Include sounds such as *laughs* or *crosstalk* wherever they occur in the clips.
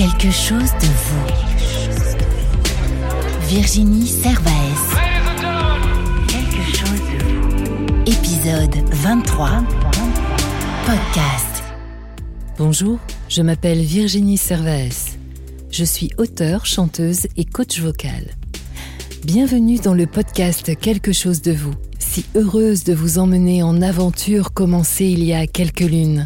Quelque chose de vous. Virginie Servaes. Quelque chose de vous. Épisode 23. Podcast. Bonjour, je m'appelle Virginie Servaes. Je suis auteure, chanteuse et coach vocal. Bienvenue dans le podcast Quelque chose de vous. Si heureuse de vous emmener en aventure commencée il y a quelques lunes.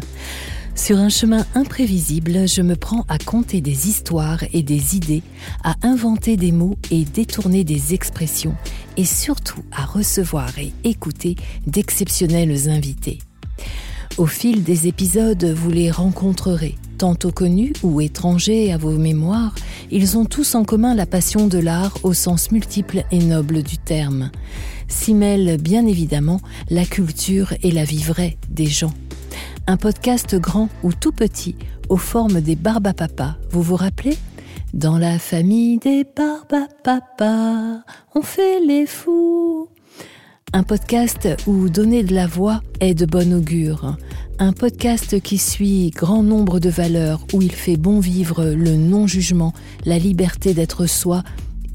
Sur un chemin imprévisible, je me prends à compter des histoires et des idées, à inventer des mots et détourner des expressions, et surtout à recevoir et écouter d'exceptionnels invités. Au fil des épisodes, vous les rencontrerez, tantôt connus ou étrangers à vos mémoires, ils ont tous en commun la passion de l'art au sens multiple et noble du terme. S'y mêlent bien évidemment la culture et la vie vraie des gens un podcast grand ou tout petit, aux formes des Barbapapas. Vous vous rappelez? Dans la famille des Barbapapas, on fait les fous. Un podcast où donner de la voix est de bon augure. Un podcast qui suit grand nombre de valeurs, où il fait bon vivre le non-jugement, la liberté d'être soi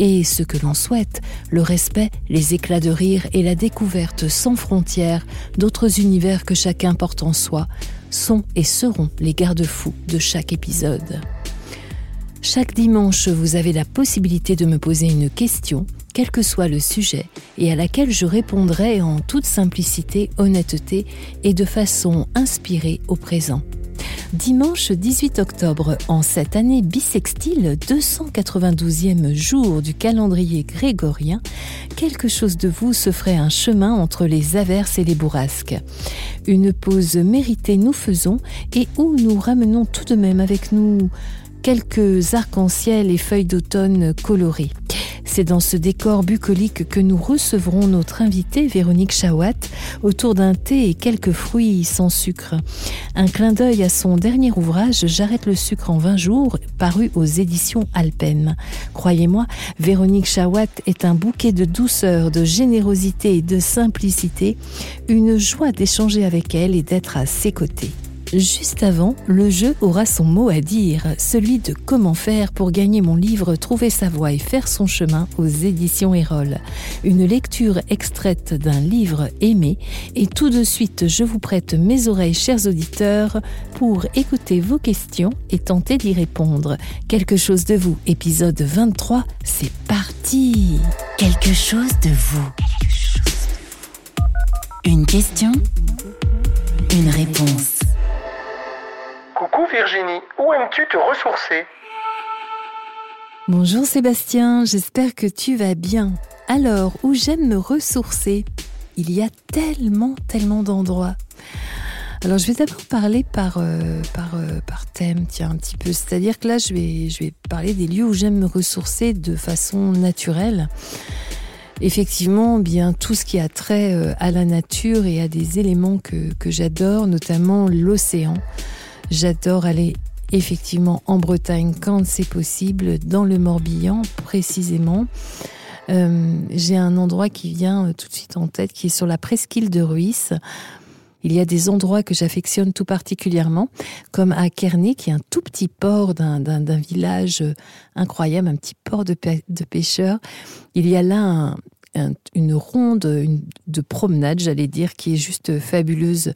et ce que l'on souhaite, le respect, les éclats de rire et la découverte sans frontières d'autres univers que chacun porte en soi, sont et seront les garde-fous de chaque épisode. Chaque dimanche, vous avez la possibilité de me poser une question, quel que soit le sujet, et à laquelle je répondrai en toute simplicité, honnêteté et de façon inspirée au présent. Dimanche 18 octobre, en cette année bissextile, 292e jour du calendrier grégorien, quelque chose de vous se ferait un chemin entre les averses et les bourrasques. Une pause méritée nous faisons et où nous ramenons tout de même avec nous quelques arcs-en-ciel et feuilles d'automne colorées. C'est dans ce décor bucolique que nous recevrons notre invitée Véronique Chawat autour d'un thé et quelques fruits sans sucre. Un clin d'œil à son dernier ouvrage J'arrête le sucre en 20 jours, paru aux éditions Alpen. Croyez-moi, Véronique Chawat est un bouquet de douceur, de générosité et de simplicité, une joie d'échanger avec elle et d'être à ses côtés. Juste avant, le jeu aura son mot à dire, celui de comment faire pour gagner mon livre Trouver sa voie et faire son chemin aux éditions Erol. Une lecture extraite d'un livre aimé et tout de suite je vous prête mes oreilles chers auditeurs pour écouter vos questions et tenter d'y répondre. Quelque chose de vous, épisode 23, c'est parti Quelque chose de vous. Une question, une réponse. Coucou Virginie, où aimes-tu te ressourcer? Bonjour Sébastien, j'espère que tu vas bien. Alors, où j'aime me ressourcer? Il y a tellement, tellement d'endroits. Alors, je vais d'abord parler par, euh, euh, thème, tiens, un petit peu. C'est-à-dire que là, je vais, je parler des lieux où j'aime me ressourcer de façon naturelle. Effectivement, bien tout ce qui a trait euh, à la nature et à des éléments que j'adore, notamment l'océan. J'adore aller effectivement en Bretagne quand c'est possible, dans le Morbihan précisément. Euh, j'ai un endroit qui vient euh, tout de suite en tête, qui est sur la presqu'île de Ruisse. Il y a des endroits que j'affectionne tout particulièrement, comme à Kerney, qui est un tout petit port d'un village euh, incroyable, un petit port de, de pêcheurs. Il y a là un, une ronde de promenade, j'allais dire, qui est juste fabuleuse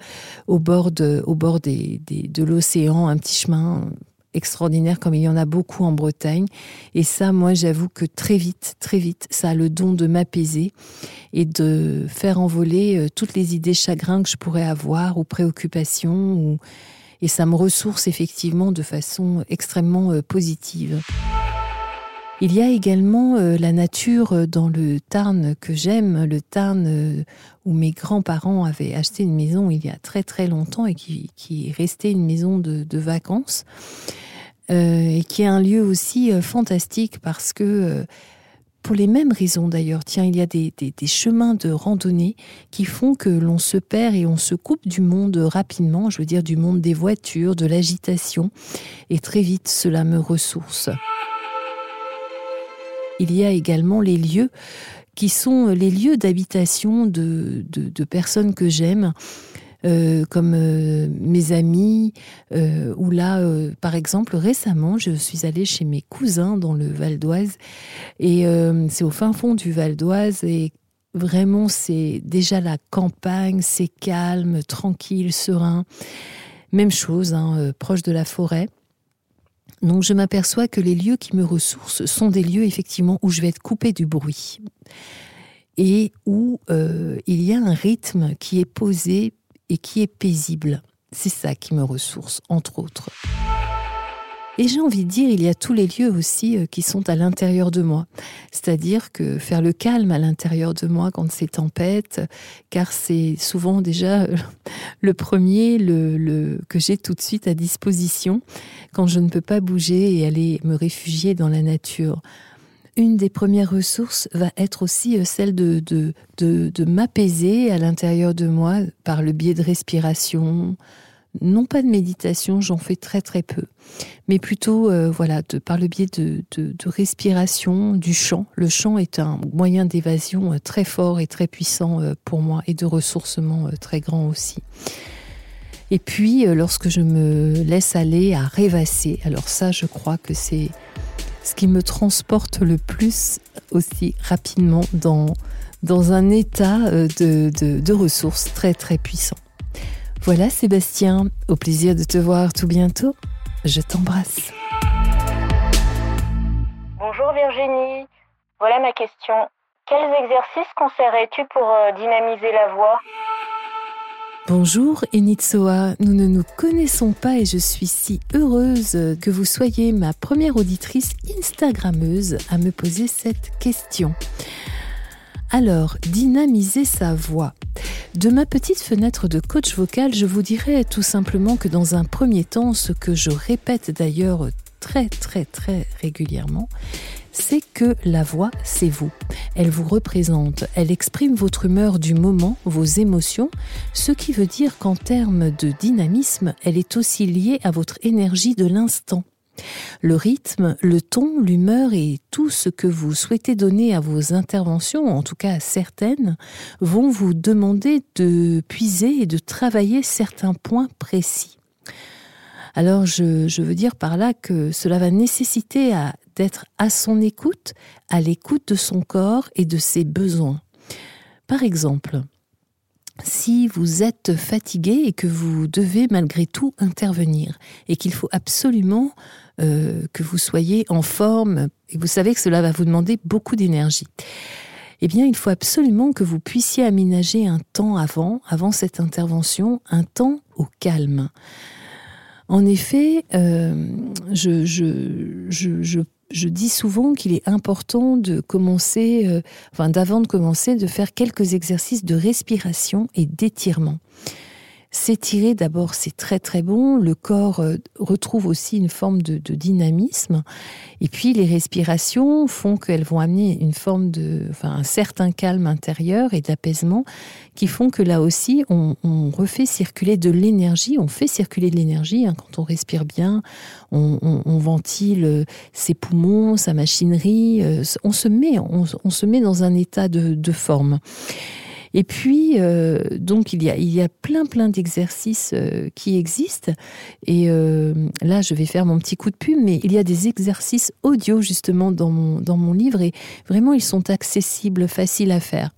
au bord de, au bord des, de l'océan, un petit chemin extraordinaire comme il y en a beaucoup en Bretagne. Et ça, moi, j'avoue que très vite, très vite, ça a le don de m'apaiser et de faire envoler euh, toutes les idées chagrins que je pourrais avoir ou préoccupations. Et ça me ressource effectivement de façon extrêmement euh, positive. Il y a également euh, la nature euh, dans le Tarn que j'aime, le Tarn euh, où mes grands-parents avaient acheté une maison il y a très très longtemps et qui, est resté une maison de, vacances. et qui est un lieu aussi fantastique parce que, pour les mêmes raisons d'ailleurs, tiens, il y a des, chemins de randonnée qui font que l'on se perd et on se coupe du monde rapidement, je veux dire du monde des voitures, de l'agitation, et très vite cela me ressource. Il y a également les lieux qui sont les lieux d'habitation de, personnes que j'aime. euh, comme euh, mes amis, euh, ou là, euh, par exemple, récemment, je suis allée chez mes cousins dans le Val d'Oise, et euh, c'est au fin fond du Val d'Oise, et vraiment, c'est déjà la campagne, c'est calme, tranquille, serein. Même chose, hein, euh, proche de la forêt. Donc je m'aperçois que les lieux qui me ressourcent sont des lieux effectivement où je vais être coupée du bruit et où euh, il y a un rythme qui est posé et qui est paisible. C'est ça qui me ressource, entre autres. Et j'ai envie de dire, il y a tous les lieux aussi euh, qui sont à l'intérieur de moi. C'est-à-dire que faire le calme à l'intérieur de moi quand c'est tempête, car c'est souvent déjà euh, le premier le, le, que j'ai tout de suite à disposition quand je ne peux pas bouger et aller me réfugier dans la nature. Une des premières ressources va être aussi euh, celle de, de, de, de m'apaiser à l'intérieur de moi par le biais de respiration, non pas de méditation, j'en fais très très peu, mais plutôt euh, voilà par le biais de, respiration, du chant. Le chant est un moyen d'évasion euh, très fort et très puissant euh, pour moi et de ressourcement très grand aussi. Et puis lorsque je me laisse aller à rêvasser, alors ça je crois que c'est ce qui me transporte le plus aussi rapidement dans, un état de, de, de ressources très très puissant. Voilà Sébastien, au plaisir de te voir tout bientôt. Je t'embrasse. Bonjour Virginie, voilà ma question. Quels exercices conseillerais-tu pour euh, dynamiser la voix? Bonjour Enitsoa, nous ne nous connaissons pas et je suis si heureuse que vous soyez ma première auditrice Instagrammeuse à me poser cette question. Alors, dynamiser sa voix. De ma petite fenêtre de coach vocal, je vous dirais tout simplement que dans un premier temps, ce que je répète d'ailleurs très très très régulièrement, c'est que la voix, c'est vous. Elle vous représente, elle exprime votre humeur du moment, vos émotions, ce qui veut dire qu'en termes de dynamisme, elle est aussi liée à votre énergie de l'instant. Le rythme, le ton, l'humeur et tout ce que vous souhaitez donner à vos interventions, en tout cas certaines, vont vous demander de puiser et de travailler certains points précis. Alors je, veux dire par là que cela va nécessiter d'être à son écoute, à l'écoute de son corps et de ses besoins. Par exemple, si vous êtes fatigué et que vous devez malgré tout intervenir et qu'il faut absolument euh, que vous soyez en forme et vous savez que cela va vous demander beaucoup d'énergie. Eh bien, il faut absolument que vous puissiez aménager un temps avant, avant cette intervention, un temps au calme. En effet, euh, je, je, je, je je dis souvent qu'il est important de commencer, euh, enfin d'avant de commencer, de faire quelques exercices de respiration et d'étirement. S'étirer d'abord, c'est très très bon. Le corps euh, retrouve aussi une forme de, dynamisme. Et puis les respirations font qu'elles vont amener une forme de, enfin un certain calme intérieur et d'apaisement, qui font que là aussi on, refait circuler de l'énergie. On fait circuler de l'énergie hein, quand on respire bien. On, ventile ses poumons, sa machinerie. Euh, on se met, on, se met dans un état de forme. Et puis, euh, donc, il y, a, il y a plein, plein d'exercices euh, qui existent. Et euh, là, je vais faire mon petit coup de pub, mais il y a des exercices audio, justement, dans mon, dans mon livre. Et vraiment, ils sont accessibles, faciles à faire.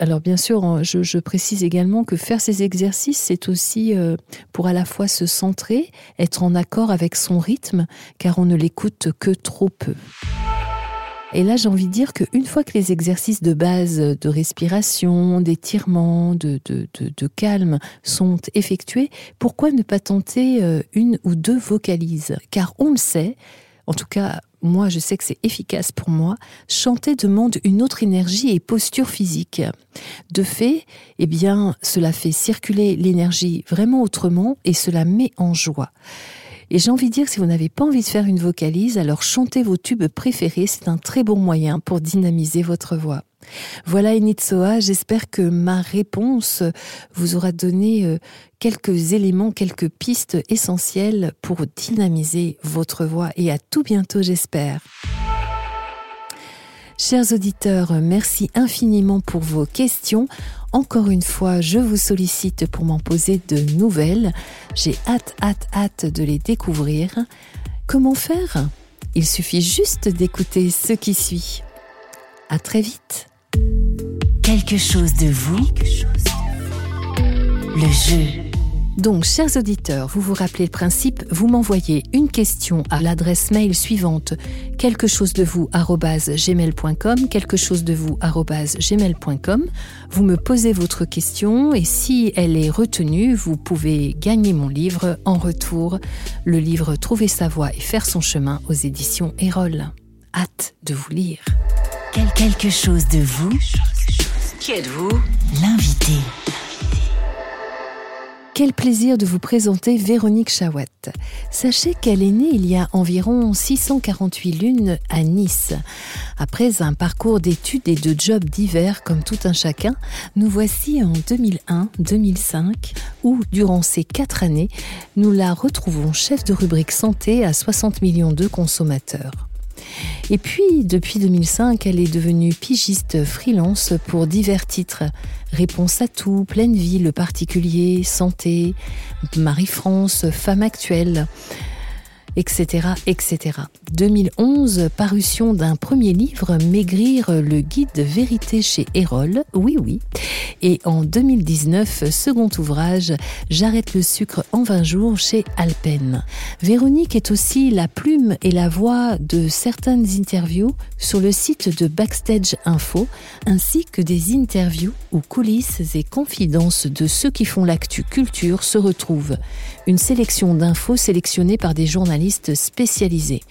Alors bien sûr, je, précise également que faire ces exercices, c'est aussi pour à la fois se centrer, être en accord avec son rythme, car on ne l'écoute que trop peu. Et là, j'ai envie de dire qu'une fois que les exercices de base de respiration, d'étirement, de, calme sont effectués, pourquoi ne pas tenter euh, une ou deux vocalises? Car on le sait, en tout cas, moi je sais que c'est efficace pour moi, chanter demande une autre énergie et posture physique. De fait, eh bien, cela fait circuler l'énergie vraiment autrement et cela met en joie. Et j'ai envie de dire si vous n'avez pas envie de faire une vocalise, alors chantez vos tubes préférés, c'est un très bon moyen pour dynamiser votre voix. Voilà Enitsoa, j'espère que ma réponse vous aura donné euh, quelques éléments, quelques pistes essentielles pour dynamiser votre voix et à tout bientôt j'espère. Chers auditeurs, merci infiniment pour vos questions. Encore une fois, je vous sollicite pour m'en poser de nouvelles. J'ai hâte, hâte, hâte de les découvrir. Comment faire? Il suffit juste d'écouter ce qui suit. À très vite. Quelque chose de vous. Le jeu. Donc, chers auditeurs, vous vous rappelez le principe, vous m'envoyez une question à l'adresse mail suivante quelque chose de vous gmail.com, quelque chose de vous gmail.com. Vous me posez votre question et si elle est retenue, vous pouvez gagner mon livre en retour, le livre Trouver sa voie et faire son chemin aux éditions Erol. Hâte de vous lire. Quelque chose de vous. Qui êtes-vous? L'invité. Quel plaisir de vous présenter Véronique Chawat. Sachez qu'elle est née il y a environ 648 lunes à Nice. Après un parcours d'études et de jobs divers comme tout un chacun, nous voici en 2001-2005 où, durant ces quatre années, nous la retrouvons chef de rubrique santé à 60 millions de consommateurs. Et puis, depuis 2005, elle est devenue pigiste freelance pour divers titres. Réponse à tout, pleine vie, le particulier, santé, Marie-France, femme actuelle etc., etc. 2011, parution d'un premier livre, Maigrir le guide de vérité chez Erol, oui oui. Et en 2019, second ouvrage, J'arrête le sucre en 20 jours chez Alpen. Véronique est aussi la plume et la voix de certaines interviews sur le site de Backstage Info, ainsi que des interviews où coulisses et confidences de ceux qui font l'actu culture se retrouvent. Une sélection d'infos sélectionnées par des journalistes spécialisés.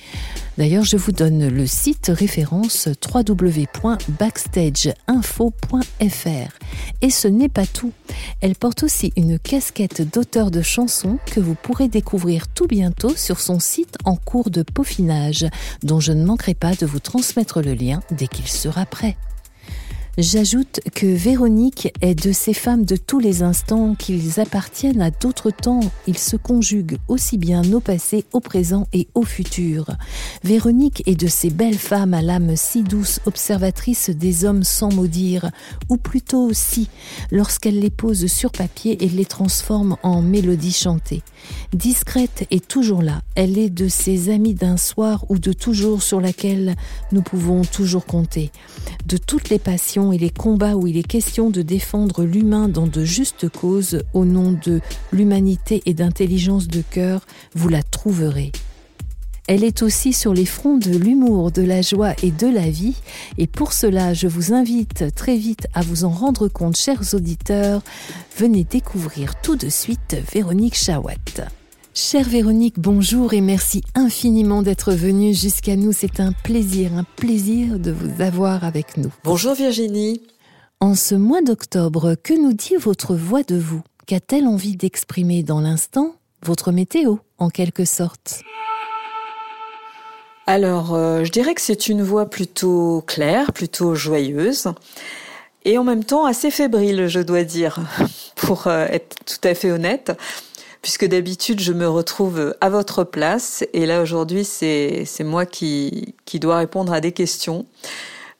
D'ailleurs, je vous donne le site référence www.backstageinfo.fr. Et ce n'est pas tout. Elle porte aussi une casquette d'auteur de chansons que vous pourrez découvrir tout bientôt sur son site en cours de peaufinage, dont je ne manquerai pas de vous transmettre le lien dès qu'il sera prêt. J'ajoute que Véronique est de ces femmes de tous les instants qu'ils appartiennent à d'autres temps. Ils se conjuguent aussi bien au passé, au présent et au futur. Véronique est de ces belles femmes à l'âme si douce, observatrice des hommes sans maudire, ou plutôt aussi, lorsqu'elle les pose sur papier et les transforme en mélodies chantées. Discrète et toujours là, elle est de ces amies d'un soir ou de toujours sur laquelle nous pouvons toujours compter. De toutes les passions et les combats où il est question de défendre l'humain dans de justes causes au nom de l'humanité et d'intelligence de cœur, vous la trouverez. Elle est aussi sur les fronts de l'humour, de la joie et de la vie, et pour cela je vous invite très vite à vous en rendre compte, chers auditeurs. Venez découvrir tout de suite Véronique Chawat. Chère Véronique, bonjour et merci infiniment d'être venue jusqu'à nous. C'est un plaisir, un plaisir de vous avoir avec nous. Bonjour Virginie. En ce mois d'octobre, que nous dit votre voix de vous? Qu'a-t-elle envie d'exprimer dans l'instant? Votre météo, en quelque sorte. Alors, euh, je dirais que c'est une voix plutôt claire, plutôt joyeuse, et en même temps assez fébrile, je dois dire, *laughs* pour euh, être tout à fait honnête puisque d'habitude je me retrouve à votre place et là aujourd'hui c'est moi qui qui dois répondre à des questions.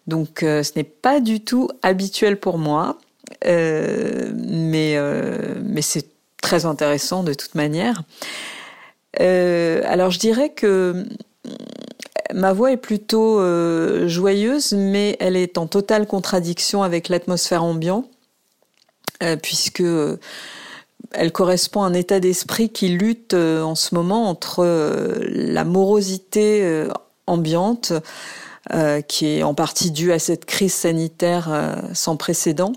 Donc euh, ce n'est pas du tout habituel pour moi, euh, mais euh, mais c'est très intéressant de toute manière. alors je dirais que ma voix est plutôt joyeuse, mais elle est en totale contradiction avec l'atmosphère ambiante, puisque elle correspond à un état d'esprit qui lutte euh, en ce moment entre euh, la morosité euh, ambiante, qui est en partie due à cette crise sanitaire sans précédent,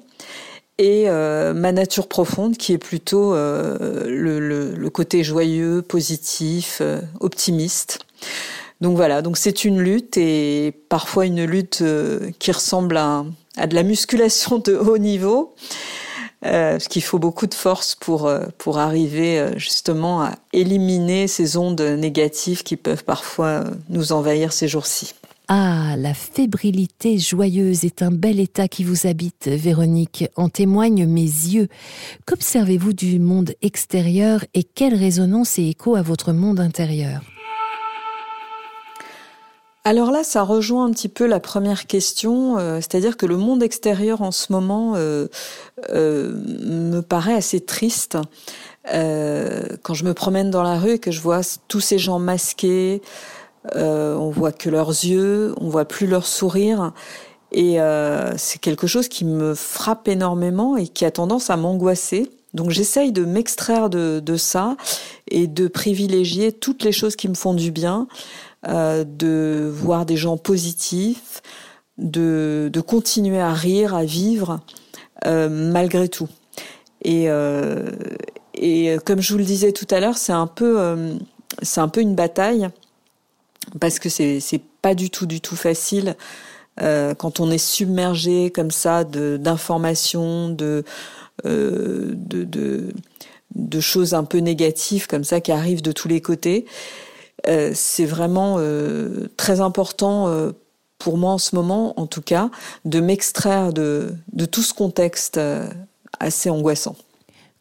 et ma nature profonde, qui est plutôt le, côté joyeux, positif, optimiste. Donc voilà, donc c'est une lutte et parfois une lutte qui ressemble à, à de la musculation de haut niveau. Euh, parce qu'il faut beaucoup de force pour, euh, pour arriver euh, justement à éliminer ces ondes négatives qui peuvent parfois nous envahir ces jours-ci. Ah, la fébrilité joyeuse est un bel état qui vous habite, Véronique. En témoignent mes yeux. Qu'observez-vous du monde extérieur et quelle résonance et écho à votre monde intérieur? Alors là, ça rejoint un petit peu la première question, euh, c'est-à-dire que le monde extérieur en ce moment euh, euh, me paraît assez triste. quand je me promène dans la rue et que je vois tous ces gens masqués, on voit que leurs yeux, on voit plus leur sourire, et c'est quelque chose qui me frappe énormément et qui a tendance à m'angoisser. Donc j'essaye de m'extraire de, de, ça et de privilégier toutes les choses qui me font du bien. Euh, de voir des gens positifs, de, de continuer à rire, à vivre euh, malgré tout. Et, euh, et comme je vous le disais tout à l'heure, c'est un peu un peu une bataille parce que c'est c'est pas du tout du tout facile quand on est submergé comme ça d'informations, de, de, de de choses un peu négatives comme ça qui arrivent de tous les côtés. Euh, c'est vraiment euh, très important euh, pour moi en ce moment, en tout cas, de m'extraire de, de tout ce contexte assez angoissant.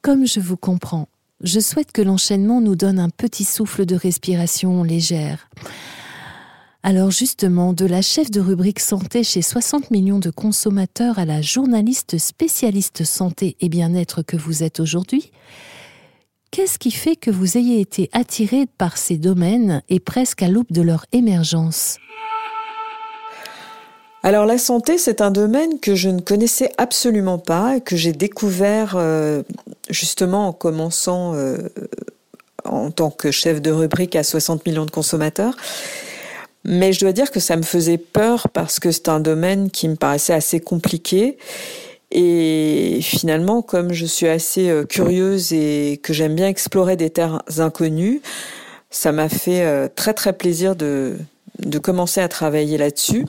Comme je vous comprends, je souhaite que l'enchaînement nous donne un petit souffle de respiration légère. Alors justement, de la chef de rubrique santé chez 60 millions de consommateurs à la journaliste spécialiste santé et bien-être que vous êtes aujourd'hui, Qu'est-ce qui fait que vous ayez été attiré par ces domaines et presque à l'aube de leur émergence? Alors la santé, c'est un domaine que je ne connaissais absolument pas et que j'ai découvert euh, justement en commençant euh, en tant que chef de rubrique à 60 millions de consommateurs. Mais je dois dire que ça me faisait peur parce que c'est un domaine qui me paraissait assez compliqué et finalement, comme je suis assez euh, curieuse et que j'aime bien explorer des terres inconnues, ça m'a fait euh, très très plaisir de, de commencer à travailler là-dessus.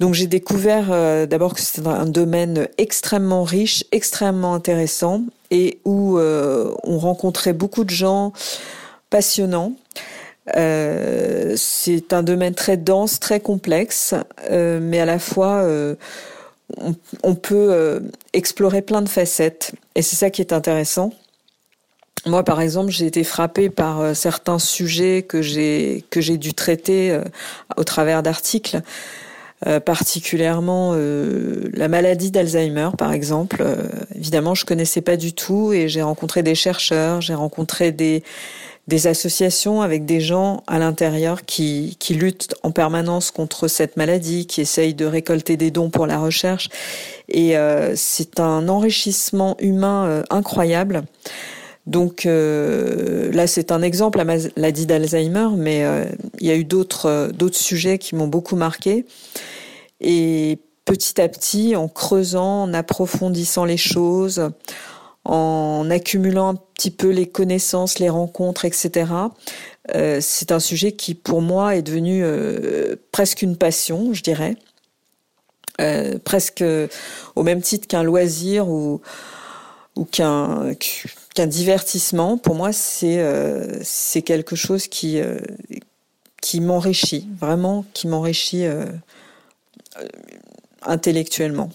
Donc j'ai découvert euh, d'abord que c'était un domaine extrêmement riche, extrêmement intéressant et où on rencontrait beaucoup de gens passionnants. c'est un domaine très dense, très complexe, mais à la fois on, peut euh, explorer plein de facettes. Et c'est ça qui est intéressant. Moi, par exemple, j'ai été frappée par euh, certains sujets que j'ai que j'ai dû traiter euh, au travers d'articles, particulièrement la maladie d'Alzheimer, par exemple. évidemment, je connaissais pas du tout et j'ai rencontré des chercheurs, j'ai rencontré des des associations avec des gens à l'intérieur qui, qui luttent en permanence contre cette maladie, qui essayent de récolter des dons pour la recherche. Et euh, c'est un enrichissement humain euh, incroyable. Donc euh, là, c'est un exemple, la maladie d'Alzheimer, mais il y a eu d'autres d'autres sujets qui m'ont beaucoup marqué. Et petit à petit, en creusant, en approfondissant les choses, en accumulant un petit peu les connaissances, les rencontres, etc. Euh, c'est un sujet qui, pour moi, est devenu euh, presque une passion, je dirais, euh, presque au même titre qu'un loisir ou, qu'un divertissement. Pour moi, c'est quelque chose qui qui m'enrichit, vraiment, qui m'enrichit intellectuellement.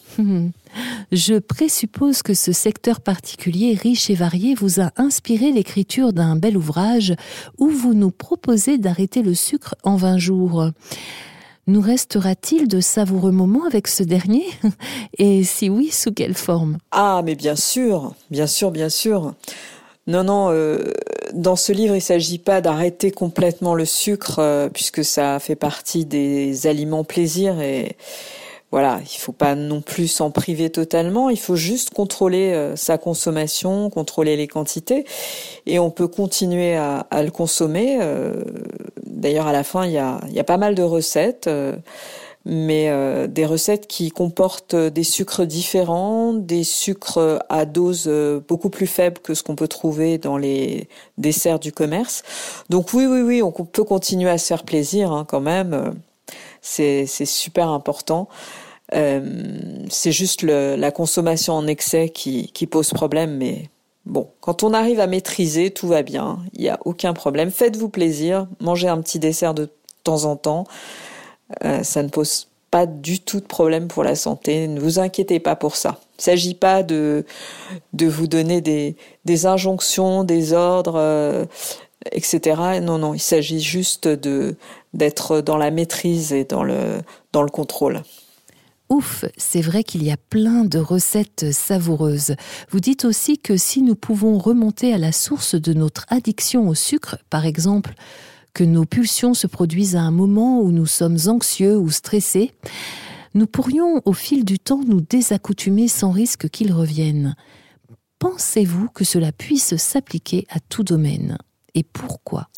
Je présuppose que ce secteur particulier riche et varié vous a inspiré l'écriture d'un bel ouvrage où vous nous proposez d'arrêter le sucre en 20 jours. Nous restera-t-il de savoureux moments avec ce dernier? *laughs* Et si oui, sous quelle forme? Ah, mais bien sûr, bien sûr, bien sûr. Non, non, euh, dans ce livre, il ne s'agit pas d'arrêter complètement le sucre, euh, puisque ça fait partie des aliments plaisir et, voilà, il faut pas non plus s'en priver totalement. Il faut juste contrôler euh, sa consommation, contrôler les quantités, et on peut continuer à, le consommer. Euh, d'ailleurs, à la fin, il y a, pas mal de recettes, euh, mais des recettes qui comportent des sucres différents, des sucres à dose beaucoup plus faible que ce qu'on peut trouver dans les desserts du commerce. Donc oui, oui, oui, on peut continuer à se faire plaisir hein, quand même c'est super important. Euh, c'est juste la consommation en excès qui, pose problème, mais bon, quand on arrive à maîtriser, tout va bien, il n'y a aucun problème. Faites-vous plaisir, mangez un petit dessert de temps en temps, euh, ça ne pose pas du tout de problème pour la santé. Ne vous inquiétez pas pour ça. Il ne s'agit pas de, vous donner des, injonctions, des ordres. Euh, etc. Non, non, il s'agit juste d'être dans la maîtrise et dans le contrôle. Ouf, c'est vrai qu'il y a plein de recettes savoureuses. Vous dites aussi que si nous pouvons remonter à la source de notre addiction au sucre, par exemple, que nos pulsions se produisent à un moment où nous sommes anxieux ou stressés, nous pourrions au fil du temps nous désaccoutumer sans risque qu'ils reviennent. Pensez-vous que cela puisse s'appliquer à tout domaine? Et pourquoi?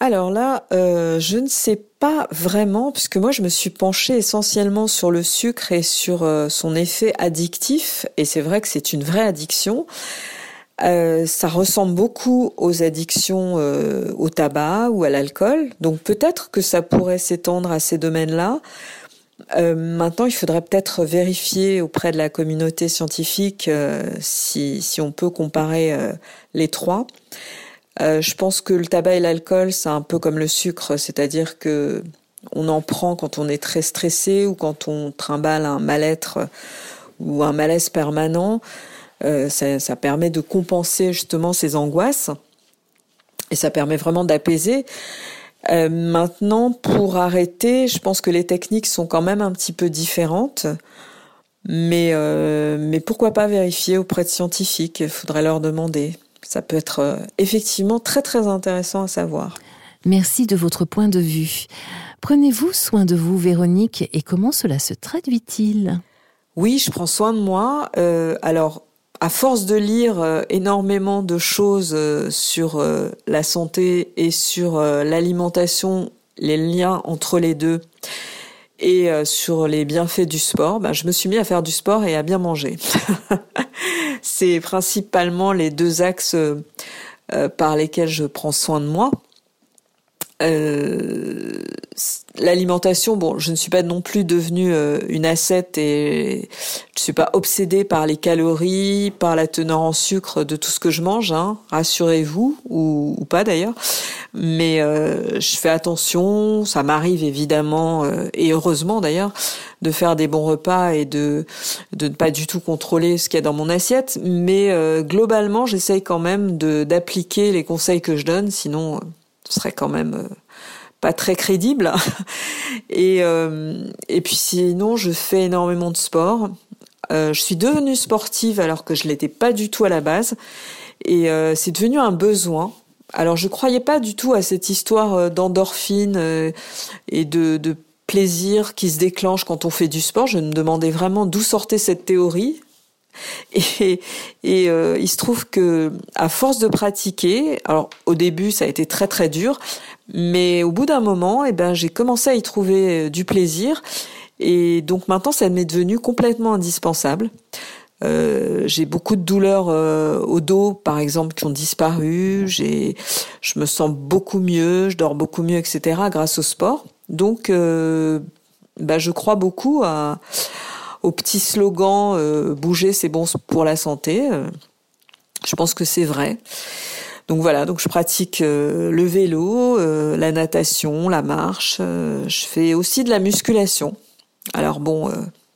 Alors là, euh, je ne sais pas vraiment, puisque moi je me suis penchée essentiellement sur le sucre et sur euh, son effet addictif, et c'est vrai que c'est une vraie addiction. Euh, ça ressemble beaucoup aux addictions au tabac ou à l'alcool, donc peut-être que ça pourrait s'étendre à ces domaines-là. maintenant, il faudrait peut-être vérifier auprès de la communauté scientifique si, si, on peut comparer les trois. Euh, je pense que le tabac et l'alcool, c'est un peu comme le sucre, c'est-à-dire que on en prend quand on est très stressé ou quand on trimballe un mal-être ou un malaise permanent. Euh, ça, permet de compenser justement ces angoisses et ça permet vraiment d'apaiser. Euh, maintenant, pour arrêter, je pense que les techniques sont quand même un petit peu différentes. Mais, mais pourquoi pas vérifier auprès de scientifiques Il faudrait leur demander. Ça peut être euh, effectivement très très intéressant à savoir. Merci de votre point de vue. Prenez-vous soin de vous, Véronique, et comment cela se traduit-il? Oui, je prends soin de moi. Euh, alors, à force de lire euh, énormément de choses sur la santé et sur l'alimentation, les liens entre les deux, et sur les bienfaits du sport, ben, je me suis mis à faire du sport et à bien manger. *laughs* c'est principalement les deux axes euh, par lesquels je prends soin de moi. Euh, l'alimentation, bon, je ne suis pas non plus devenue euh, une ascète et je suis pas obsédée par les calories, par la teneur en sucre de tout ce que je mange, hein, rassurez-vous, ou, ou, pas d'ailleurs. Mais euh, je fais attention, ça m'arrive évidemment, euh, et heureusement d'ailleurs, de faire des bons repas et de, de ne pas du tout contrôler ce qu'il y a dans mon assiette. Mais globalement, j'essaye quand même d'appliquer les conseils que je donne, sinon ce serait quand même pas très crédible. *laughs* et, euh, et puis sinon, je fais énormément de sport. Euh, je suis devenue sportive alors que je l'étais pas du tout à la base. Et euh, c'est devenu un besoin. Alors je croyais pas du tout à cette histoire d'endorphine et de, de plaisir qui se déclenche quand on fait du sport. Je me demandais vraiment d'où sortait cette théorie. Et, euh, il se trouve que à force de pratiquer, alors au début ça a été très très dur, mais au bout d'un moment, eh ben j'ai commencé à y trouver euh, du plaisir, et donc maintenant ça m'est devenu complètement indispensable. Euh, j'ai beaucoup de douleurs au dos, par exemple, qui ont disparu. J'ai, je me sens beaucoup mieux, je dors beaucoup mieux, etc. grâce au sport. Donc, euh, bah, je crois beaucoup à au petit slogan euh, bouger c'est bon pour la santé. Euh, je pense que c'est vrai. Donc voilà, donc je pratique euh, le vélo, la natation, la marche. je fais aussi de la musculation. Alors bon,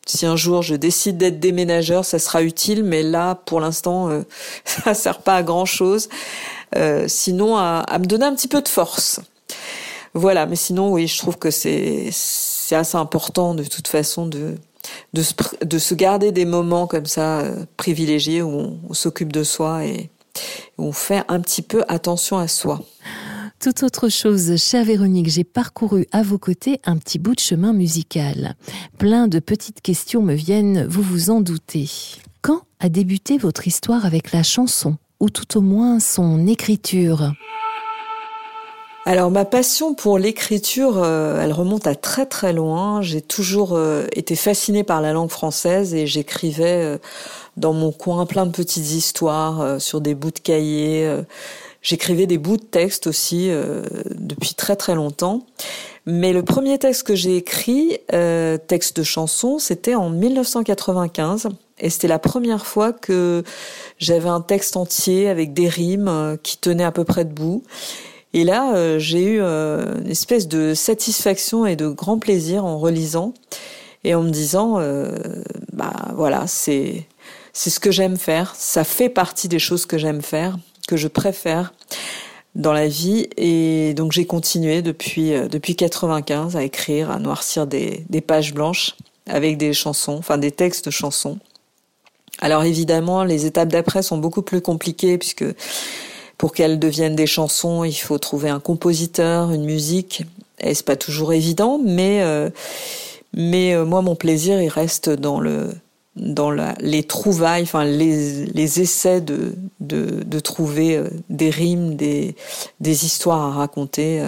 si un jour je décide d'être déménageur, ça sera utile, mais là, pour l'instant, *laughs* ça sert pas à grand chose. sinon, à, à, me donner un petit peu de force. Voilà, mais sinon, oui, je trouve que c'est c'est assez important de toute façon de de se, de se garder des moments comme ça euh, privilégiés où on, s'occupe de soi et où on fait un petit peu attention à soi. Toute autre chose, chère Véronique, j'ai parcouru à vos côtés un petit bout de chemin musical. Plein de petites questions me viennent, vous vous en doutez. Quand a débuté votre histoire avec la chanson, ou tout au moins son écriture? Alors ma passion pour l'écriture, euh, elle remonte à très très loin. J'ai toujours euh, été fascinée par la langue française et j'écrivais euh, dans mon coin plein de petites histoires sur des bouts de cahiers. J'écrivais des bouts de texte aussi depuis très très longtemps. Mais le premier texte que j'ai écrit, texte de chanson, c'était en 1995. Et c'était la première fois que j'avais un texte entier avec des rimes qui tenaient à peu près debout. Et là, euh, j'ai eu euh, une espèce de satisfaction et de grand plaisir en relisant et en me disant, euh, bah voilà, c'est c'est ce que j'aime faire. Ça fait partie des choses que j'aime faire, que je préfère. dans la vie. Et donc j'ai continué depuis depuis 95 à écrire, à noircir des, des pages blanches avec des chansons, enfin des textes de chansons. Alors évidemment, les étapes d'après sont beaucoup plus compliquées puisque pour qu'elles deviennent des chansons, il faut trouver un compositeur, une musique. Et c'est pas toujours évident, mais euh, mais euh, moi mon plaisir il reste dans le dans la, les trouvailles, enfin les, les essais de, de, de trouver euh, des rimes, des, des histoires à raconter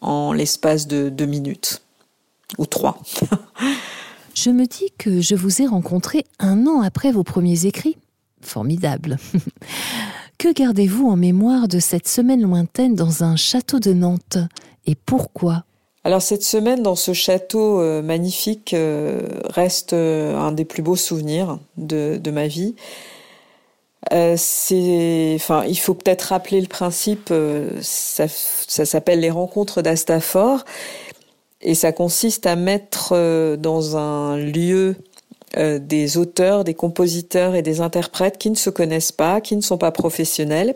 en l'espace de deux minutes ou trois. *laughs* Je me dis que je vous ai rencontré un an après vos premiers écrits. Formidable. Que gardez-vous en mémoire de cette semaine lointaine dans un château de Nantes et pourquoi? Alors cette semaine dans ce château euh, magnifique euh, reste euh, un des plus beaux souvenirs de, ma vie. c'est, enfin, il faut peut-être rappeler le principe. ça, s'appelle les rencontres d'Astafor et ça consiste à mettre dans un lieu euh, des auteurs, des compositeurs et des interprètes qui ne se connaissent pas, qui ne sont pas professionnels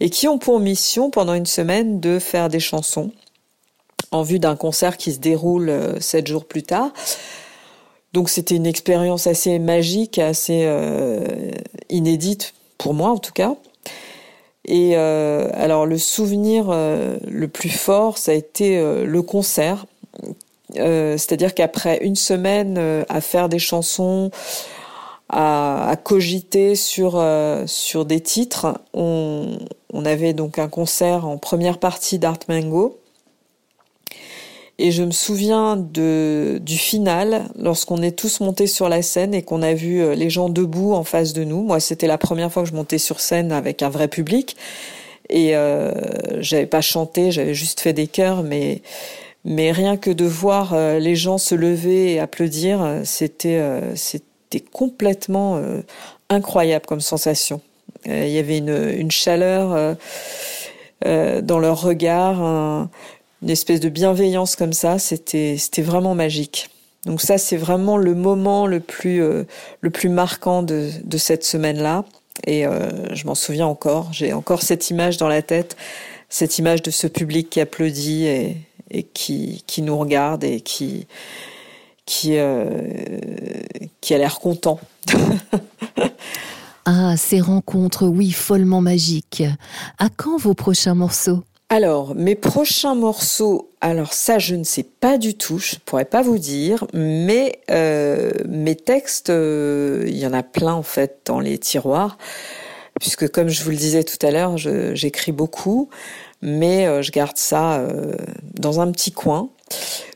et qui ont pour mission pendant une semaine de faire des chansons en vue d'un concert qui se déroule euh, sept jours plus tard. Donc c'était une expérience assez magique, assez inédite pour moi en tout cas. Et alors le souvenir le plus fort, ça a été le concert euh, c'est-à-dire qu'après une semaine euh, à faire des chansons, à, cogiter sur euh, sur des titres, on, on, avait donc un concert en première partie d'Art Mango. Et je me souviens de, du final, lorsqu'on est tous montés sur la scène et qu'on a vu les gens debout en face de nous. Moi, c'était la première fois que je montais sur scène avec un vrai public. Et euh, j'avais pas chanté, j'avais juste fait des chœurs, mais mais rien que de voir euh, les gens se lever et applaudir, euh, c'était euh, c'était complètement incroyable comme sensation. Il y avait une, une chaleur dans leur regard, une espèce de bienveillance comme ça. C'était c'était vraiment magique. Donc ça, c'est vraiment le moment le plus le plus marquant de, de cette semaine-là. Et je m'en souviens encore. J'ai encore cette image dans la tête, cette image de ce public qui applaudit et, et qui, qui nous regarde et qui, qui, euh, qui a l'air content. *laughs* ah, ces rencontres, oui, follement magiques. À quand vos prochains morceaux? Alors, mes prochains morceaux, alors ça, je ne sais pas du tout, je pourrais pas vous dire, mais euh, mes textes, euh, il y en a plein en fait dans les tiroirs, puisque comme je vous le disais tout à l'heure, j'écris beaucoup mais euh, je garde ça euh, dans un petit coin.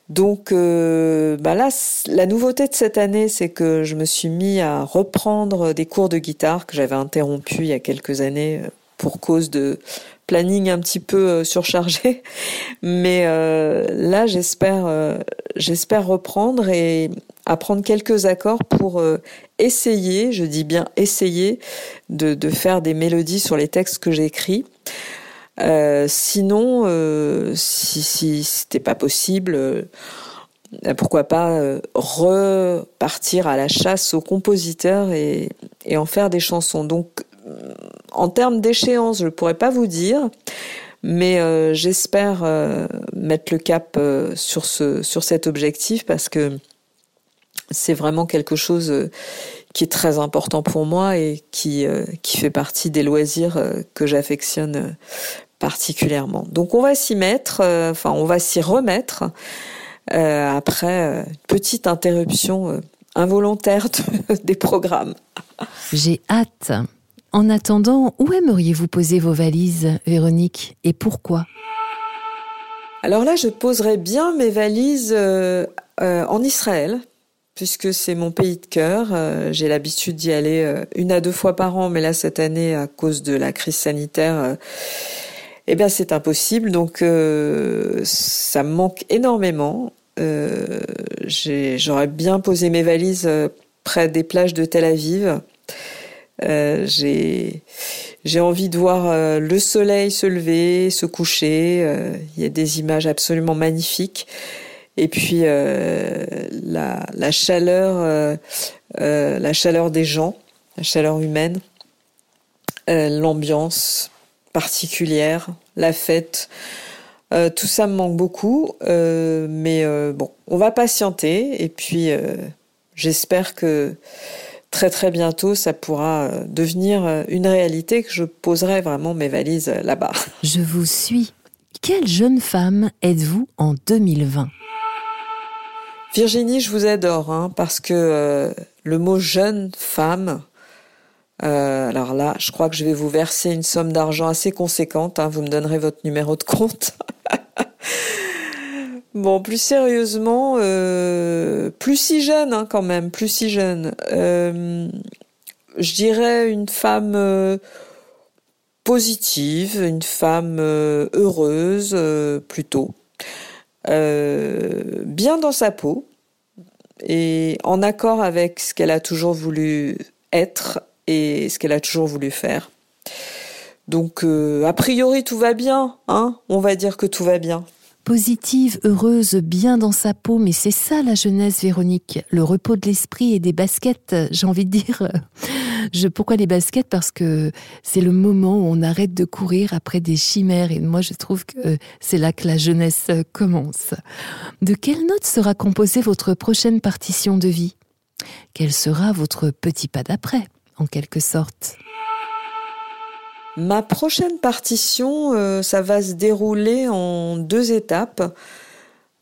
Donc euh, bah là, la nouveauté de cette année, c'est que je me suis mis à reprendre des cours de guitare que j'avais interrompus il y a quelques années pour cause de planning un petit peu surchargé. *laughs* Mais là, j'espère, j'espère reprendre et apprendre quelques accords pour essayer, je dis bien essayer, de, de faire des mélodies sur les textes que j'écris. Euh, sinon, euh, si, si c'était pas possible, euh, pourquoi pas repartir à la chasse aux compositeurs et, et en faire des chansons. Donc, en termes d'échéance, je pourrais pas vous dire, mais j'espère mettre le cap sur ce sur cet objectif parce que c'est vraiment quelque chose qui est très important pour moi et qui qui fait partie des loisirs que j'affectionne particulièrement. Donc on va s'y mettre, euh, enfin on va s'y remettre euh, après euh, une petite interruption involontaire *laughs* des programmes. J'ai hâte. En attendant, où aimeriez-vous poser vos valises, Véronique, et pourquoi? Alors là, je poserais bien mes valises en Israël, puisque c'est mon pays de cœur. J'ai l'habitude d'y aller une à deux fois par an, mais là, cette année, à cause de la crise sanitaire, eh bien, c'est impossible. Donc, euh, ça me manque énormément. Euh, J'aurais bien posé mes valises euh, près des plages de Tel Aviv. Euh, j'ai envie de voir euh, le soleil se lever, se coucher. Il y a des images absolument magnifiques. Et puis la, la chaleur, la chaleur des gens, la chaleur humaine, l'ambiance particulière, la fête. tout ça me manque beaucoup, mais bon, on va patienter et puis j'espère que très très bientôt, ça pourra euh, devenir euh, une réalité que je poserai vraiment mes valises euh, là-bas. Je vous suis. Quelle jeune femme êtes-vous en 2020 Virginie, je vous adore, hein, parce que le mot jeune femme, alors là, je crois que je vais vous verser une somme d'argent assez conséquente. Hein, vous me donnerez votre numéro de compte. *laughs* Bon, plus sérieusement, euh, plus si jeune hein, quand même, plus si jeune. Euh, je dirais une femme euh, positive, une femme heureuse plutôt, bien dans sa peau et en accord avec ce qu'elle a toujours voulu être et ce qu'elle a toujours voulu faire. Donc, a priori, tout va bien, hein? On va dire que tout va bien positive, heureuse, bien dans sa peau, mais c'est ça la jeunesse, Véronique, le repos de l'esprit et des baskets, j'ai envie de dire. Je, pourquoi les baskets? Parce que c'est le moment où on arrête de courir après des chimères et moi je trouve que c'est là que la jeunesse commence. De quelle note sera composée votre prochaine partition de vie? Quel sera votre petit pas d'après, en quelque sorte? Ma prochaine partition, euh, ça va se dérouler en deux étapes.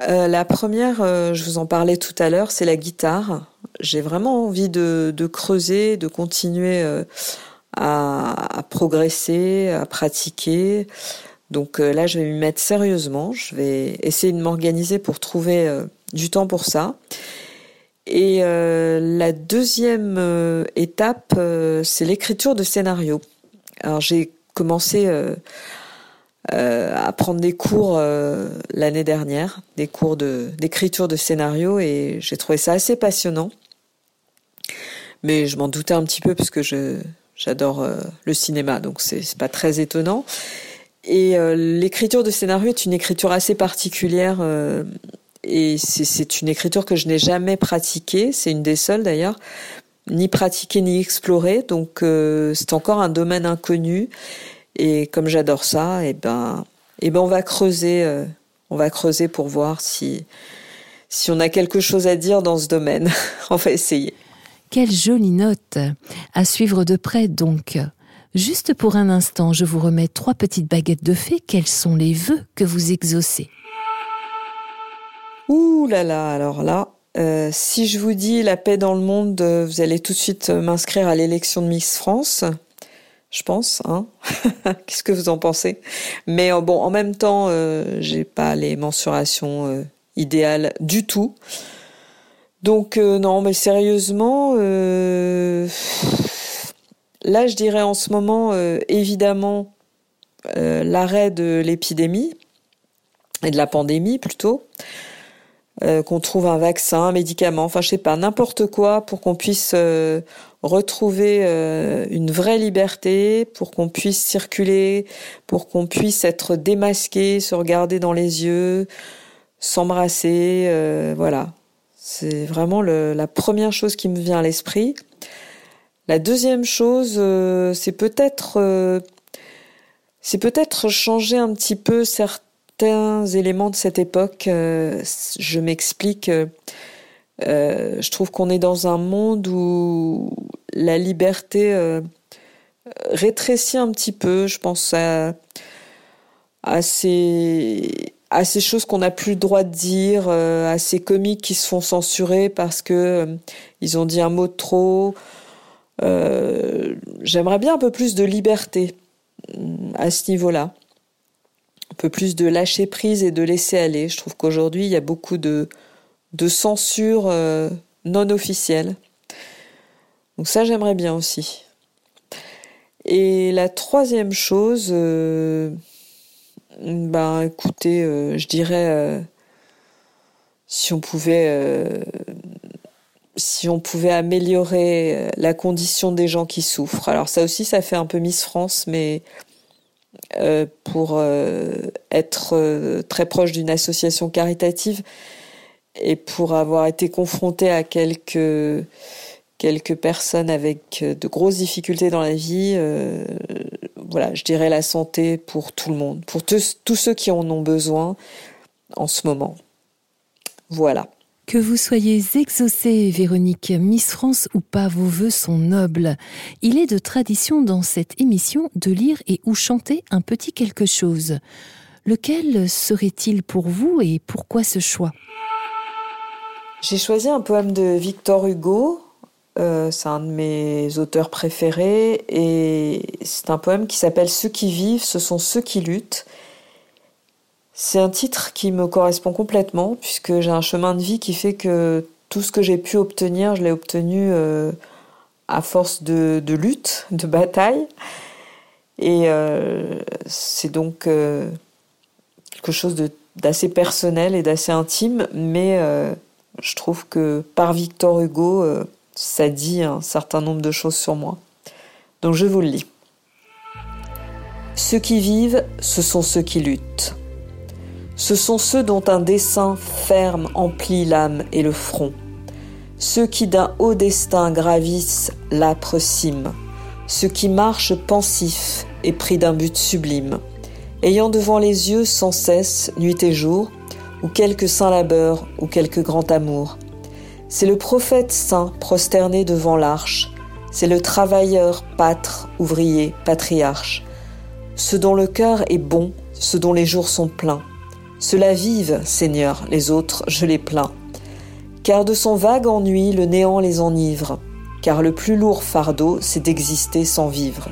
Euh, la première, euh, je vous en parlais tout à l'heure, c'est la guitare. J'ai vraiment envie de, creuser, de continuer à, progresser, à pratiquer. Donc là, je vais m'y mettre sérieusement. Je vais essayer de m'organiser pour trouver du temps pour ça. Et la deuxième étape, c'est l'écriture de scénarios. Alors j'ai commencé euh, euh, à prendre des cours euh, l'année dernière, des cours d'écriture de, scénario, et j'ai trouvé ça assez passionnant. Mais je m'en doutais un petit peu parce que je j'adore le cinéma, donc c'est pas très étonnant. Et l'écriture de scénario est une écriture assez particulière. et c'est une écriture que je n'ai jamais pratiquée, c'est une des seules d'ailleurs, ni pratiqué ni exploré, donc euh, c'est encore un domaine inconnu. Et comme j'adore ça, et eh ben, et eh ben on va creuser, euh, on va creuser pour voir si si on a quelque chose à dire dans ce domaine. *laughs* on va essayer. Quelle jolie note à suivre de près donc. Juste pour un instant, je vous remets trois petites baguettes de fées. Quels sont les vœux que vous exaucez? Ouh là là, alors là, euh, si je vous dis la paix dans le monde, euh, vous allez tout de suite m'inscrire à l'élection de Miss France. Je pense, hein. *laughs* Qu'est-ce que vous en pensez? Mais bon, en même temps, j'ai pas les mensurations idéales du tout. Donc non, mais sérieusement, là, je dirais en ce moment, évidemment, l'arrêt de l'épidémie et de la pandémie plutôt. Euh, qu'on trouve un vaccin, un médicament, enfin je sais pas, n'importe quoi pour qu'on puisse euh, retrouver euh, une vraie liberté, pour qu'on puisse circuler, pour qu'on puisse être démasqué, se regarder dans les yeux, s'embrasser, voilà. C'est vraiment la première chose qui me vient à l'esprit. La deuxième chose, c'est peut-être c'est peut-être changer un petit peu certains éléments de cette époque. Euh, je m'explique. Euh, euh, je trouve qu'on est dans un monde où la liberté rétrécit un petit peu. Je pense à, ces, à ces choses qu'on n'a plus le droit de dire, à ces comiques qui se font censurer parce que ils ont dit un mot de trop. J'aimerais bien un peu plus de liberté à ce niveau-là un peu plus de lâcher prise et de laisser aller. Je trouve qu'aujourd'hui, il y a beaucoup de, de censure euh, non officielle. Donc ça, j'aimerais bien aussi. Et la troisième chose, euh, ben écoutez, euh, je dirais si on pouvait si on pouvait améliorer la condition des gens qui souffrent. Alors ça aussi, ça fait un peu Miss France, mais euh, pour euh, être euh, très proche d'une association caritative et pour avoir été confronté à quelques quelques personnes avec de grosses difficultés dans la vie, voilà, je dirais la santé pour tout le monde, pour tous, tous ceux qui en ont besoin en ce moment. Voilà. Que vous soyez exaucée, Véronique, Miss France ou pas, vos voeux sont nobles. Il est de tradition dans cette émission de lire et ou chanter un petit quelque chose. Lequel serait-il pour vous et pourquoi ce choix? J'ai choisi un poème de Victor Hugo. Euh, c'est un de mes auteurs préférés et c'est un poème qui s'appelle Ceux qui vivent, ce sont ceux qui luttent. C'est un titre qui me correspond complètement puisque j'ai un chemin de vie qui fait que tout ce que j'ai pu obtenir, je l'ai obtenu euh, à force de, lutte, *laughs* de bataille. Et euh, c'est donc euh, quelque chose d'assez personnel et d'assez intime, mais je trouve que par Victor Hugo, ça dit un certain nombre de choses sur moi. Donc je vous le lis. Ceux qui vivent, ce sont ceux qui luttent. Ce sont ceux dont un dessein ferme emplit l'âme et le front, ceux qui d'un haut destin gravissent l'âpre cime, ceux qui marchent pensifs et pris d'un but sublime, ayant devant les yeux sans cesse, nuit et jour, ou quelque saint labeur, ou quelque grand amour. C'est le prophète saint prosterné devant l'arche, c'est le travailleur, pâtre, ouvrier, patriarche, ceux dont le cœur est bon, ceux dont les jours sont pleins, cela vive, Seigneur, les autres, je les plains. Car de son vague ennui, le néant les enivre, car le plus lourd fardeau, c'est d'exister sans vivre.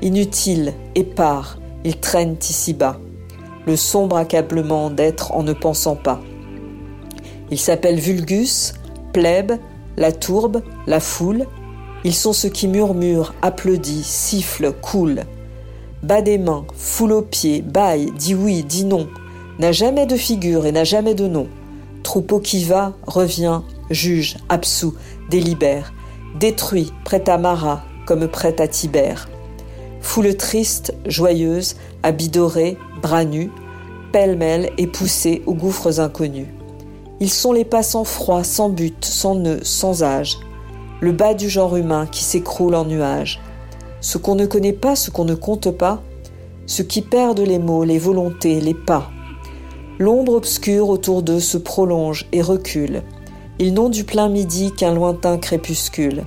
Inutile, épars, ils traînent ici-bas, le sombre accablement d'être en ne pensant pas. Ils s'appellent vulgus, plèbe, la tourbe, la foule. Ils sont ceux qui murmurent, applaudissent, sifflent, coulent. Bas des mains, foule aux pieds, baille, dit oui, dit non, n'a jamais de figure et n'a jamais de nom. Troupeau qui va, revient, juge, absout, délibère, détruit, prêt à Marat comme prêt à Tibère. Foule triste, joyeuse, habits dorés, bras nus, pêle-mêle et poussés aux gouffres inconnus. Ils sont les passants froids, sans but, sans nœud, sans âge, le bas du genre humain qui s'écroule en nuages. Ce qu'on ne connaît pas, ce qu'on ne compte pas, ceux qui perdent les mots, les volontés, les pas, L'ombre obscure autour d'eux se prolonge et recule. Ils n'ont du plein midi qu'un lointain crépuscule.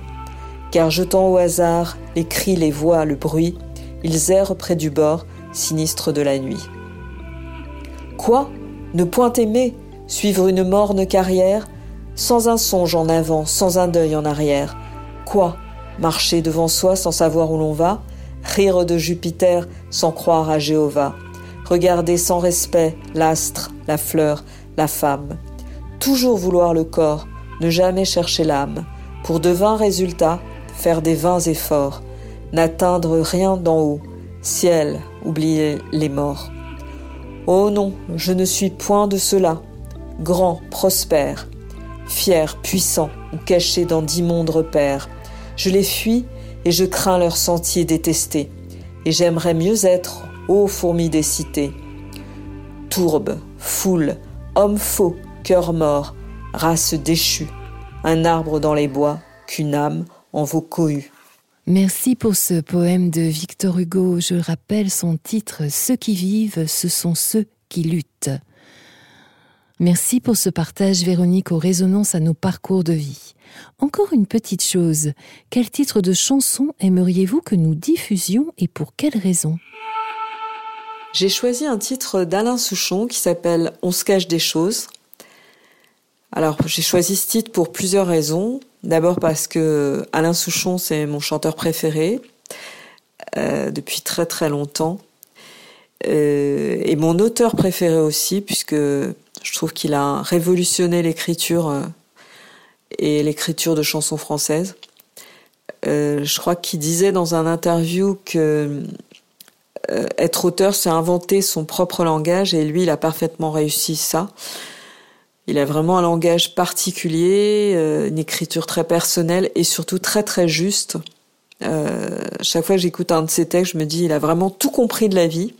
Car jetant au hasard les cris, les voix, le bruit, ils errent près du bord, sinistre de la nuit. Quoi? Ne point aimer? Suivre une morne carrière? Sans un songe en avant, sans un deuil en arrière. Quoi? Marcher devant soi sans savoir où l'on va? Rire de Jupiter sans croire à Jéhovah regarder sans respect l'astre, la fleur, la femme. Toujours vouloir le corps, ne jamais chercher l'âme. Pour de vains résultats, faire des vains efforts, n'atteindre rien d'en haut, ciel, oublier les morts. Oh non, je ne suis point de cela, grand, prospère, fier, puissant ou caché dans d'immondes repères. Je les fuis et je crains leurs sentiers détestés, et j'aimerais mieux être ô fourmis des cités. Tourbe, foule, homme faux, cœur mort, race déchue, un arbre dans les bois, qu'une âme en vaut cohue. Merci pour ce poème de Victor Hugo. Je rappelle son titre Ceux qui vivent, ce sont ceux qui luttent. Merci pour ce partage, Véronique, aux résonances à nos parcours de vie. Encore une petite chose. Quel titre de chanson aimeriez-vous que nous diffusions et pour quelle raison? J'ai choisi un titre d'Alain Souchon qui s'appelle On se cache des choses. Alors, j'ai choisi ce titre pour plusieurs raisons. D'abord parce que Alain Souchon, c'est mon chanteur préféré euh, depuis très très longtemps. Euh, et mon auteur préféré aussi, puisque je trouve qu'il a révolutionné l'écriture euh, et l'écriture de chansons françaises. Euh, je crois qu'il disait dans un interview que euh, être auteur, c'est inventer son propre langage et lui, il a parfaitement réussi ça. Il a vraiment un langage particulier, euh, une écriture très personnelle et surtout très très juste. Euh, chaque fois que j'écoute un de ses textes, je me dis, il a vraiment tout compris de la vie.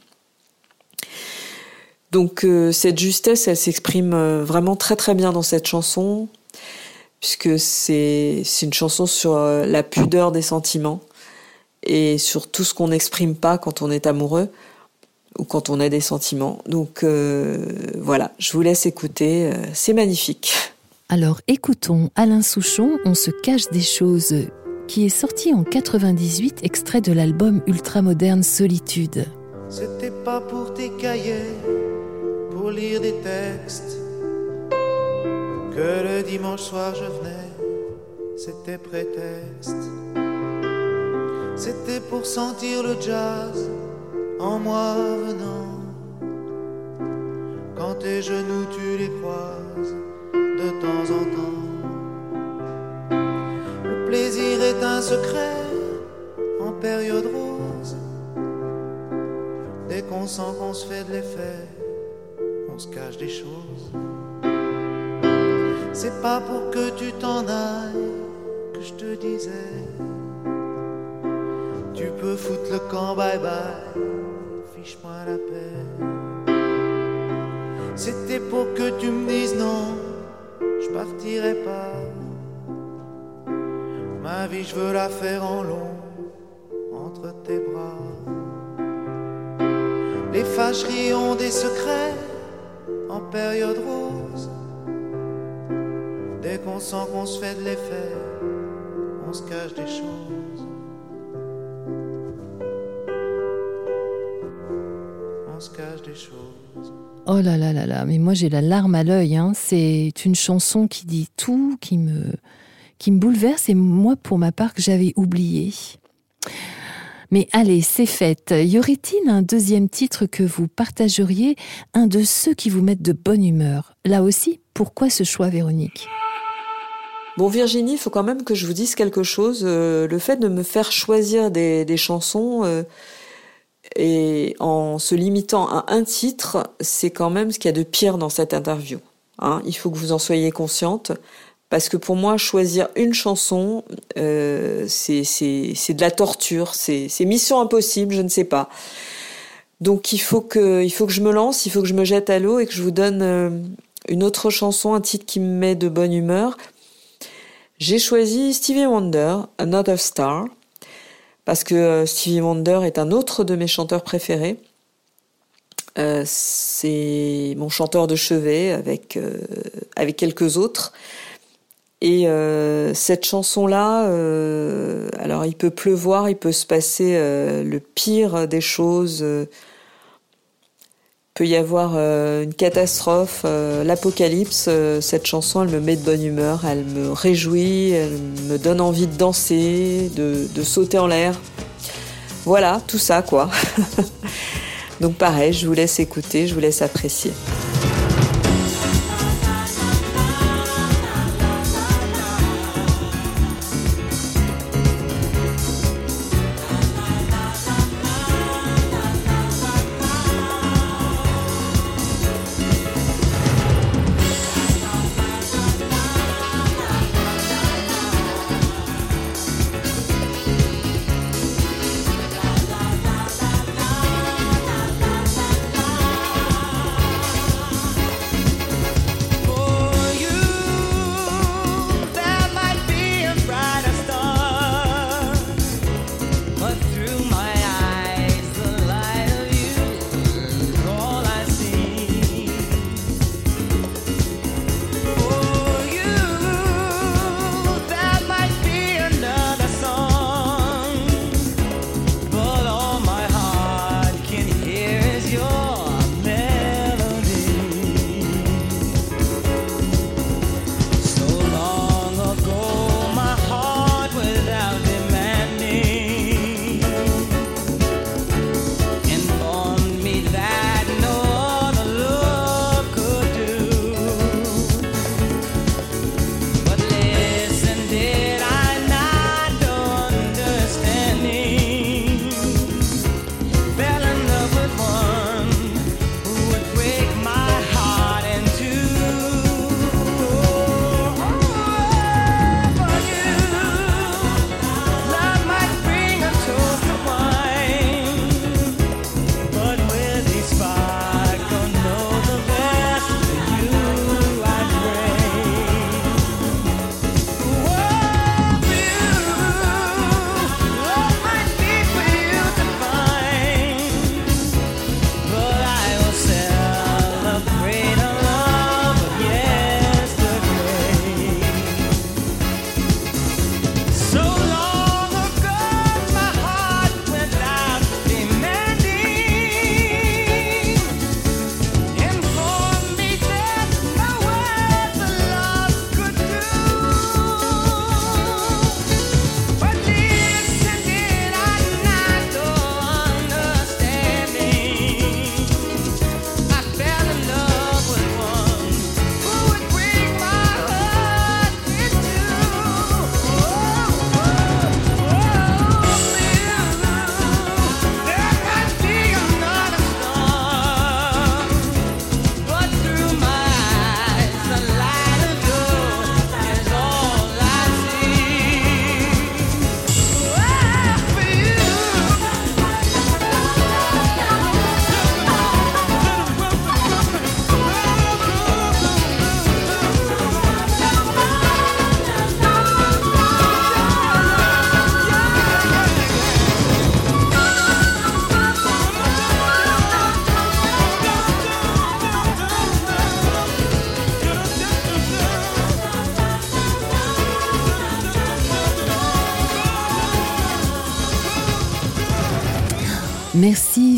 Donc cette justesse, elle s'exprime vraiment très très bien dans cette chanson, puisque c'est une chanson sur la pudeur des sentiments. Et sur tout ce qu'on n'exprime pas quand on est amoureux ou quand on a des sentiments. Donc euh, voilà, je vous laisse écouter, euh, c'est magnifique. Alors écoutons Alain Souchon, On se cache des choses, qui est sorti en 98, extrait de l'album ultramoderne Solitude. C'était pas pour tes cahiers, pour lire des textes, que le dimanche soir je venais, c'était prétexte. C'était pour sentir le jazz en moi venant. Quand tes genoux tu les croises de temps en temps. Le plaisir est un secret en période rose. Dès qu'on sent qu'on se fait de l'effet, on se cache des choses. C'est pas pour que tu t'en ailles que je te disais. Tu peux foutre le camp, bye bye, fiche-moi la paix. C'était pour que tu me dises non, je partirai pas. Ma vie, je veux la faire en long, entre tes bras. Les fâcheries ont des secrets en période rose. Dès qu'on sent qu'on se fait de l'effet, on se cache des choses. Choses. Oh là là là là, mais moi j'ai la larme à l'œil. Hein. C'est une chanson qui dit tout, qui me, qui me bouleverse et moi pour ma part que j'avais oublié. Mais allez, c'est fait. Y aurait-il un deuxième titre que vous partageriez, un de ceux qui vous mettent de bonne humeur? Là aussi, pourquoi ce choix, Véronique? Bon, Virginie, il faut quand même que je vous dise quelque chose. Euh, le fait de me faire choisir des, des chansons, euh, et en se limitant à un titre, c'est quand même ce qu'il y a de pire dans cette interview. Hein. Il faut que vous en soyez consciente. Parce que pour moi, choisir une chanson, euh, c'est de la torture, c'est mission impossible, je ne sais pas. Donc il faut que il faut que je me lance, il faut que je me jette à l'eau et que je vous donne euh, une autre chanson, un titre qui me met de bonne humeur. J'ai choisi Stevie Wonder, Another Star parce que euh, Stevie Wonder est un autre de mes chanteurs préférés. Euh, c'est mon chanteur de chevet avec, euh, avec quelques autres. Et cette chanson-là, alors il peut pleuvoir, il peut se passer le pire des choses peut y avoir euh, une catastrophe, euh, l'apocalypse, euh, cette chanson, elle me met de bonne humeur, elle me réjouit, elle me donne envie de danser, de, de sauter en l'air. Voilà, tout ça quoi. *laughs* Donc pareil, je vous laisse écouter, je vous laisse apprécier.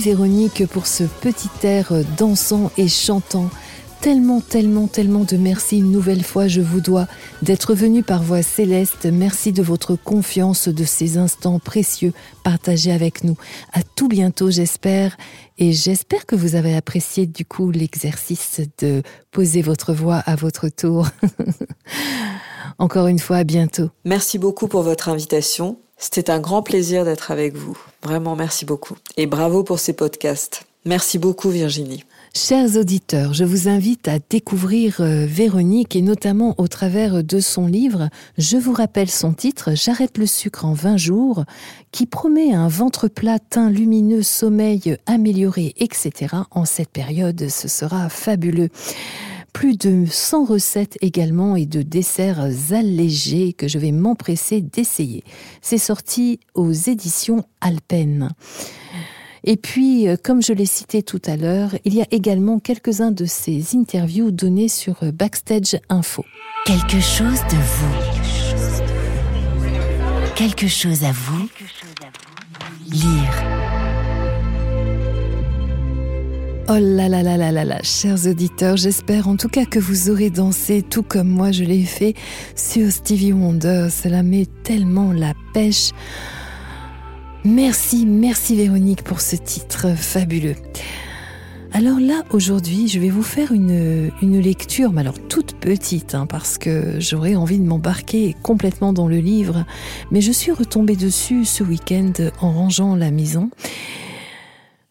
Véronique pour ce petit air dansant et chantant. Tellement, tellement, tellement de merci une nouvelle fois je vous dois d'être venu par voix céleste. Merci de votre confiance, de ces instants précieux partagés avec nous. À tout bientôt j'espère et j'espère que vous avez apprécié du coup l'exercice de poser votre voix à votre tour. *laughs* Encore une fois, à bientôt. Merci beaucoup pour votre invitation. C'était un grand plaisir d'être avec vous. Vraiment, merci beaucoup. Et bravo pour ces podcasts. Merci beaucoup, Virginie. Chers auditeurs, je vous invite à découvrir euh, Véronique et notamment au travers de son livre. Je vous rappelle son titre, J'arrête le sucre en 20 jours, qui promet un ventre plat, teint lumineux, sommeil amélioré, etc. En cette période, ce sera fabuleux plus de 100 recettes également et de desserts allégés que je vais m'empresser d'essayer. C'est sorti aux éditions Alpen. Et puis, euh, comme je l'ai cité tout à l'heure, il y a également quelques-uns de ces interviews données sur Backstage Info. Quelque chose de vous. Quelque chose à vous. Lire. Oh là là là là là là, chers auditeurs, j'espère en tout cas que vous aurez dansé tout comme moi je l'ai fait sur Stevie Wonder. Cela met tellement la pêche. Merci, merci Véronique pour ce titre fabuleux. Alors là, aujourd'hui, je vais vous faire une, une lecture, mais alors toute petite, hein, parce que j'aurais envie de m'embarquer complètement dans le livre, mais je suis retombée dessus ce week-end en rangeant la maison.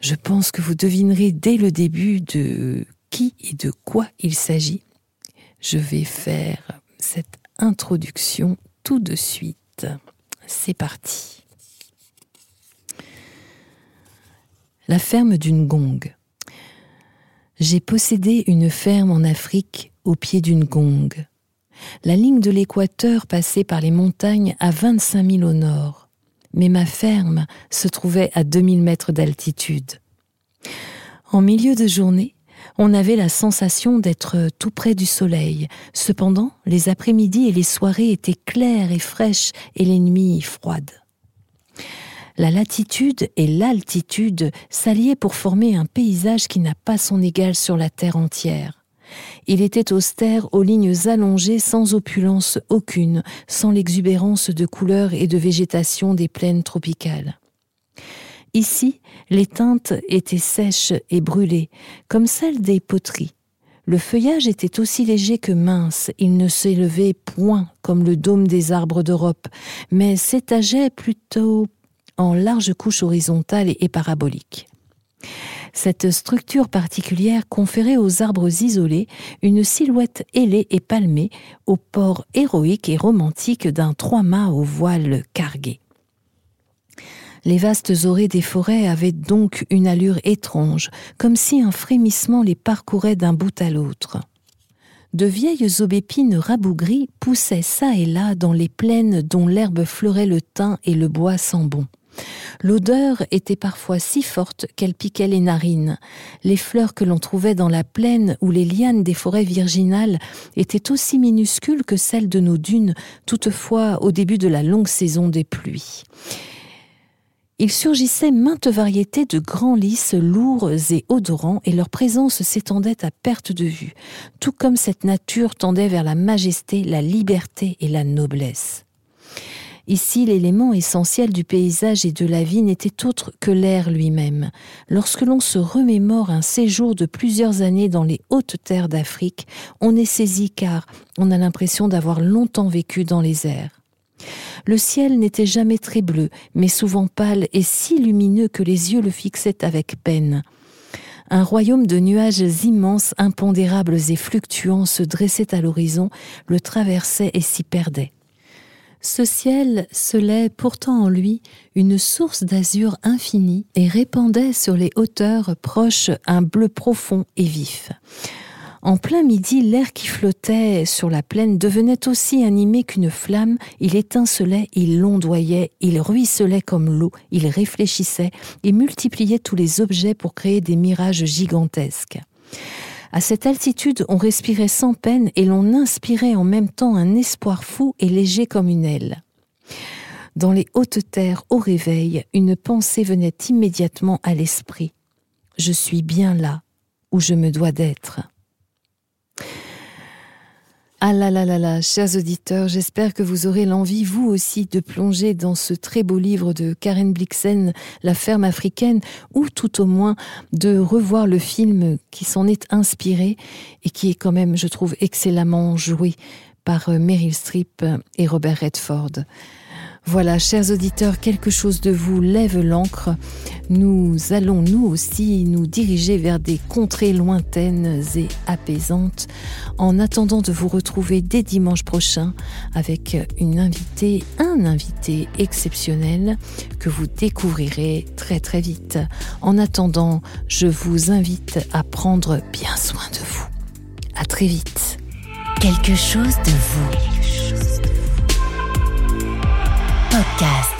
Je pense que vous devinerez dès le début de qui et de quoi il s'agit. Je vais faire cette introduction tout de suite. C'est parti. La ferme d'une gongue. J'ai possédé une ferme en Afrique au pied d'une gongue. La ligne de l'équateur passait par les montagnes à 25 000 au nord, mais ma ferme se trouvait à 2000 mètres d'altitude. En milieu de journée, on avait la sensation d'être tout près du soleil. Cependant, les après-midi et les soirées étaient claires et fraîches et les nuits froides la latitude et l'altitude s'alliaient pour former un paysage qui n'a pas son égal sur la terre entière. Il était austère aux lignes allongées sans opulence aucune, sans l'exubérance de couleurs et de végétation des plaines tropicales. Ici, les teintes étaient sèches et brûlées, comme celles des poteries. Le feuillage était aussi léger que mince, il ne s'élevait point comme le dôme des arbres d'Europe, mais s'étageait plutôt en larges couches horizontales et paraboliques. Cette structure particulière conférait aux arbres isolés une silhouette ailée et palmée au port héroïque et romantique d'un trois-mâts au voile cargué. Les vastes orées des forêts avaient donc une allure étrange, comme si un frémissement les parcourait d'un bout à l'autre. De vieilles aubépines rabougries poussaient çà et là dans les plaines dont l'herbe fleurait le thym et le bois sent bon. L'odeur était parfois si forte qu'elle piquait les narines. Les fleurs que l'on trouvait dans la plaine ou les lianes des forêts virginales étaient aussi minuscules que celles de nos dunes, toutefois au début de la longue saison des pluies. Il surgissait maintes variétés de grands lys lourds et odorants, et leur présence s'étendait à perte de vue, tout comme cette nature tendait vers la majesté, la liberté et la noblesse. Ici, l'élément essentiel du paysage et de la vie n'était autre que l'air lui-même. Lorsque l'on se remémore un séjour de plusieurs années dans les hautes terres d'Afrique, on est saisi car on a l'impression d'avoir longtemps vécu dans les airs. Le ciel n'était jamais très bleu, mais souvent pâle et si lumineux que les yeux le fixaient avec peine. Un royaume de nuages immenses, impondérables et fluctuants se dressait à l'horizon, le traversait et s'y perdait. Ce ciel scellait pourtant en lui une source d'azur infini et répandait sur les hauteurs proches un bleu profond et vif. En plein midi, l'air qui flottait sur la plaine devenait aussi animé qu'une flamme, il étincelait, il londoyait, il ruisselait comme l'eau, il réfléchissait et multipliait tous les objets pour créer des mirages gigantesques. À cette altitude, on respirait sans peine et l'on inspirait en même temps un espoir fou et léger comme une aile. Dans les hautes terres, au réveil, une pensée venait immédiatement à l'esprit. Je suis bien là où je me dois d'être. Ah là là là là, chers auditeurs, j'espère que vous aurez l'envie, vous aussi, de plonger dans ce très beau livre de Karen Blixen, La ferme africaine, ou tout au moins de revoir le film qui s'en est inspiré et qui est quand même, je trouve, excellemment joué par euh, Meryl Streep et Robert Redford. Voilà, chers auditeurs, quelque chose de vous lève l'encre. Nous allons nous aussi nous diriger vers des contrées lointaines et apaisantes en attendant de vous retrouver dès dimanche prochain avec une invitée, un invité exceptionnel que vous découvrirez très très vite. En attendant, je vous invite à prendre bien soin de vous. À très vite. Quelque chose de vous Podcast.